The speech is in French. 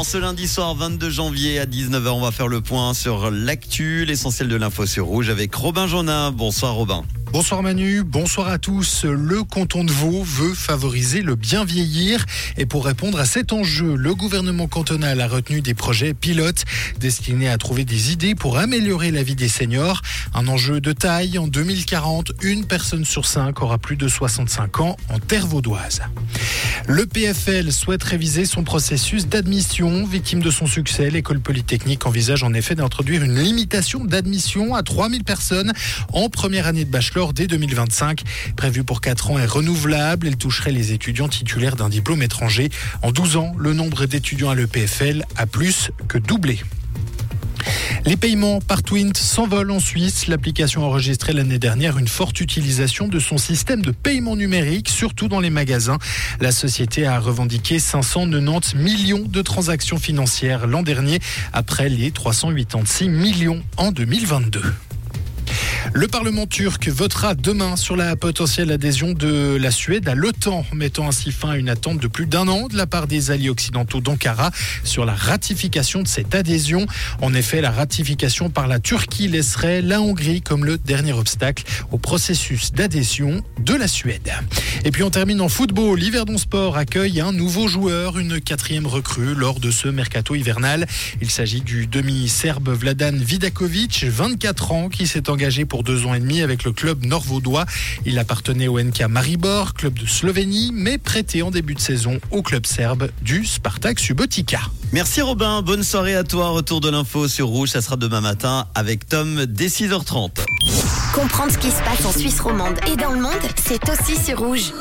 En ce lundi soir 22 janvier à 19h, on va faire le point sur l'actu, l'essentiel de l'info sur Rouge avec Robin Jonin. Bonsoir Robin. Bonsoir Manu, bonsoir à tous. Le canton de Vaud veut favoriser le bien vieillir et pour répondre à cet enjeu, le gouvernement cantonal a retenu des projets pilotes destinés à trouver des idées pour améliorer la vie des seniors. Un enjeu de taille, en 2040, une personne sur cinq aura plus de 65 ans en terre vaudoise. Le PFL souhaite réviser son processus d'admission. Victime de son succès, l'école polytechnique envisage en effet d'introduire une limitation d'admission à 3000 personnes en première année de bachelor dès 2025. Prévu pour 4 ans et renouvelable, elle toucherait les étudiants titulaires d'un diplôme étranger. En 12 ans, le nombre d'étudiants à l'EPFL a plus que doublé. Les paiements par Twint s'envolent en Suisse. L'application a enregistré l'année dernière une forte utilisation de son système de paiement numérique, surtout dans les magasins. La société a revendiqué 590 millions de transactions financières l'an dernier, après les 386 millions en 2022. Le Parlement turc votera demain sur la potentielle adhésion de la Suède à l'OTAN, mettant ainsi fin à une attente de plus d'un an de la part des alliés occidentaux d'Ankara sur la ratification de cette adhésion. En effet, la ratification par la Turquie laisserait la Hongrie comme le dernier obstacle au processus d'adhésion de la Suède. Et puis on termine en football. L'Hiverdon Sport accueille un nouveau joueur, une quatrième recrue lors de ce mercato hivernal. Il s'agit du demi-serbe Vladan Vidakovic, 24 ans, qui s'est engagé pour deux ans et demi avec le club nord-vaudois. Il appartenait au NK Maribor, club de Slovénie, mais prêté en début de saison au club serbe du Spartak Subotica. Merci Robin, bonne soirée à toi. Retour de l'info sur Rouge, ça sera demain matin avec Tom dès 6h30. Comprendre ce qui se passe en Suisse romande et dans le monde, c'est aussi sur Rouge.